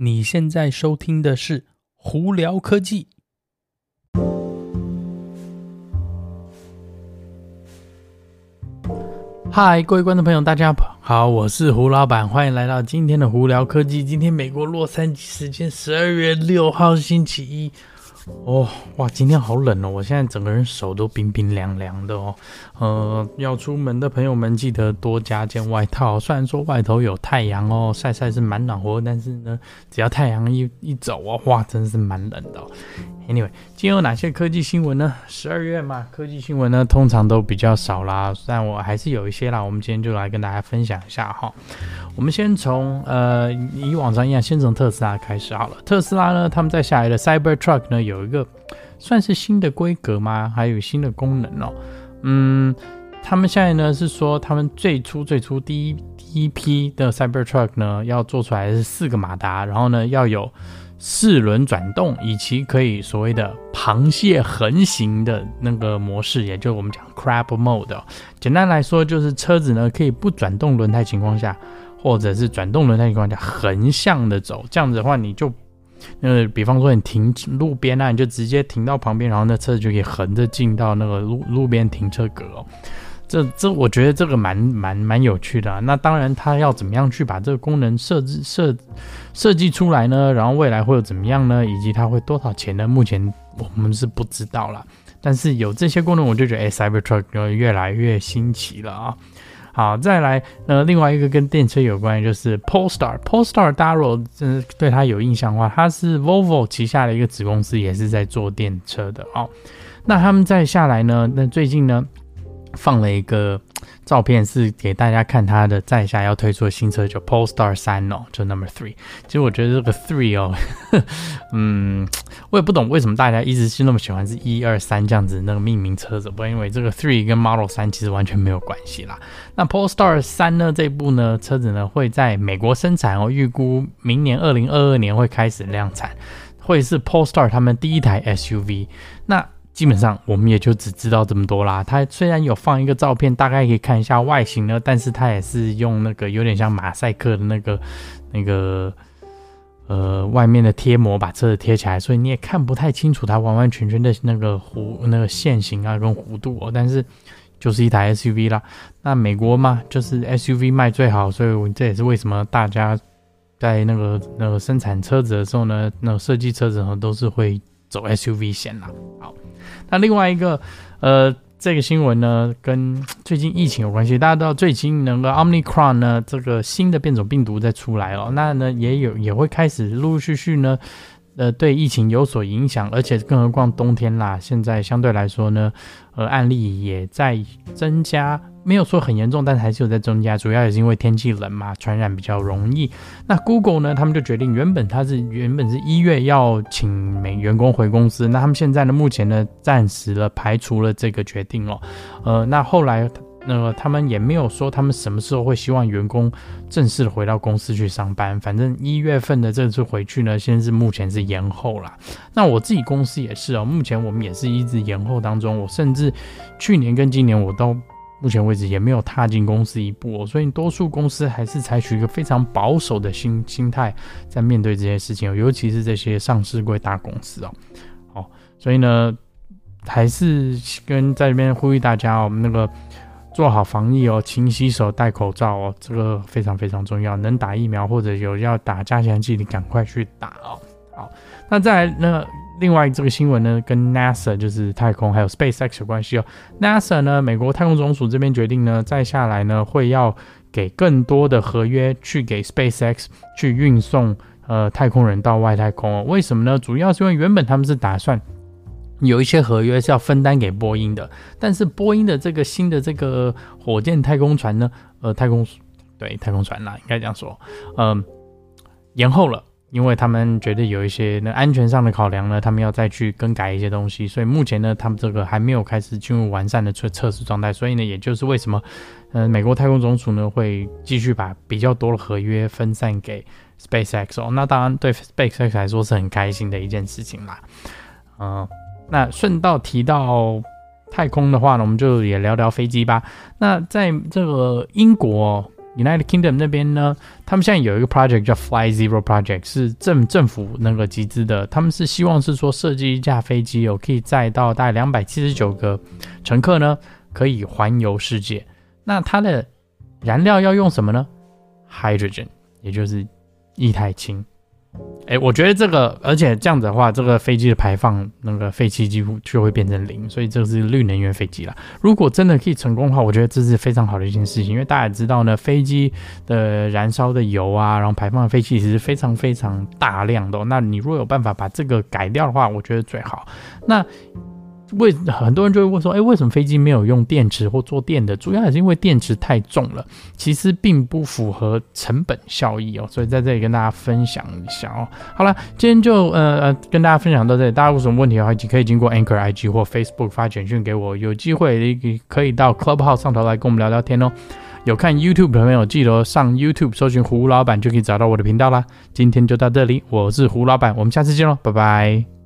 你现在收听的是《胡聊科技》。嗨，各位观众朋友，大家好，我是胡老板，欢迎来到今天的《胡聊科技》。今天美国洛杉矶时间十二月六号星期一。哦，哇，今天好冷哦！我现在整个人手都冰冰凉凉的哦。呃，要出门的朋友们记得多加件外套。虽然说外头有太阳哦，晒晒是蛮暖和，但是呢，只要太阳一一走啊，哇，真的是蛮冷的。Anyway，今天有哪些科技新闻呢？十二月嘛，科技新闻呢通常都比较少啦，但我还是有一些啦。我们今天就来跟大家分享一下哈。我们先从呃，以往常一样，先从特斯拉开始好了。特斯拉呢，他们在下来的 Cybertruck 呢，有一个算是新的规格吗？还有新的功能哦。嗯，他们现在呢是说，他们最初最初第一第一批的 Cybertruck 呢，要做出来是四个马达，然后呢要有。四轮转动，以及可以所谓的螃蟹横行的那个模式，也就是我们讲 crab mode。简单来说，就是车子呢可以不转动轮胎情况下，或者是转动轮胎情况下横向的走。这样子的话，你就呃，比方说你停路边啊，你就直接停到旁边，然后那车子就可以横着进到那个路路边停车格哦。这这，我觉得这个蛮蛮蛮有趣的啊。那当然，它要怎么样去把这个功能设置设设计出来呢？然后未来会有怎么样呢？以及它会多少钱呢？目前我们是不知道啦。但是有这些功能，我就觉得，哎，Cybertruck 越来越新奇了啊。好，再来，呃，另外一个跟电车有关的，就是 Polestar。Polestar，大家如果真的对它有印象的话，它是 Volvo 旗下的一个子公司，也是在做电车的哦。那他们再下来呢？那最近呢？放了一个照片，是给大家看他的在下要推出的新车，就 Polestar 3哦，就 Number Three。其实我觉得这个 Three 哦，嗯，我也不懂为什么大家一直是那么喜欢是一二三这样子那个命名车子，不因为这个 Three 跟 Model 3其实完全没有关系啦。那 Polestar 3呢，这部呢车子呢会在美国生产哦，预估明年二零二二年会开始量产，会是 Polestar 他们第一台 SUV。那基本上我们也就只知道这么多啦。它虽然有放一个照片，大概可以看一下外形呢，但是它也是用那个有点像马赛克的那个那个呃外面的贴膜把车子贴起来，所以你也看不太清楚它完完全全的那个弧那个线型啊跟弧度哦。但是就是一台 SUV 啦。那美国嘛，就是 SUV 卖最好，所以这也是为什么大家在那个那个生产车子的时候呢，那个设计车子呢都是会走 SUV 线啦。好。那另外一个，呃，这个新闻呢，跟 最近疫情有关系。大家知道，最近那个 Omicron 呢，这个新的变种病毒在出来了，那呢，也有也会开始陆陆续续呢。呃，对疫情有所影响，而且更何况冬天啦，现在相对来说呢，呃，案例也在增加，没有说很严重，但还是有在增加，主要也是因为天气冷嘛，传染比较容易。那 Google 呢，他们就决定，原本他是原本是一月要请美员工回公司，那他们现在呢，目前呢，暂时了排除了这个决定哦，呃，那后来。那么他们也没有说他们什么时候会希望员工正式的回到公司去上班。反正一月份的这次回去呢，现在是目前是延后了。那我自己公司也是哦，目前我们也是一直延后当中。我甚至去年跟今年我到目前为止也没有踏进公司一步。所以多数公司还是采取一个非常保守的心心态在面对这些事情，尤其是这些上市贵大公司哦。好，所以呢，还是跟在这边呼吁大家哦，我们那个。做好防疫哦，勤洗手，戴口罩哦，这个非常非常重要。能打疫苗或者有要打加强剂，你赶快去打哦。好，那再来那另外这个新闻呢，跟 NASA 就是太空还有 SpaceX 有关系哦。NASA 呢，美国太空总署这边决定呢，再下来呢会要给更多的合约去给 SpaceX 去运送呃太空人到外太空哦。为什么呢？主要是因为原本他们是打算。有一些合约是要分担给波音的，但是波音的这个新的这个火箭太空船呢，呃，太空对太空船啦，应该这样说，嗯、延后了，因为他们觉得有一些那安全上的考量呢，他们要再去更改一些东西，所以目前呢，他们这个还没有开始进入完善的测测试状态，所以呢，也就是为什么，呃，美国太空总署呢会继续把比较多的合约分散给 SpaceX 哦，那当然对 SpaceX 来说是很开心的一件事情啦，嗯、那顺道提到太空的话呢，我们就也聊聊飞机吧。那在这个英国，United Kingdom 那边呢，他们现在有一个 project 叫 Fly Zero Project，是政政府那个集资的。他们是希望是说设计一架飞机哦，可以载到大概两百七十九个乘客呢，可以环游世界。那它的燃料要用什么呢？Hydrogen，也就是液态氢。哎，我觉得这个，而且这样子的话，这个飞机的排放那个废气几乎就会变成零，所以这是绿能源飞机了。如果真的可以成功的话，我觉得这是非常好的一件事情，因为大家也知道呢，飞机的燃烧的油啊，然后排放的废气其实非常非常大量的。那你如果有办法把这个改掉的话，我觉得最好。那。为很多人就会问说，哎，为什么飞机没有用电池或做电的？主要还是因为电池太重了，其实并不符合成本效益哦。所以在这里跟大家分享一下哦。好了，今天就呃呃跟大家分享到这里。大家有什么问题的话，可以经过 Anchor IG 或 Facebook 发简讯给我。有机会可以到 Clubhouse 上头来跟我们聊聊天哦。有看 YouTube 的朋友，记得上 YouTube 搜寻胡老板就可以找到我的频道啦。今天就到这里，我是胡老板，我们下次见喽，拜拜。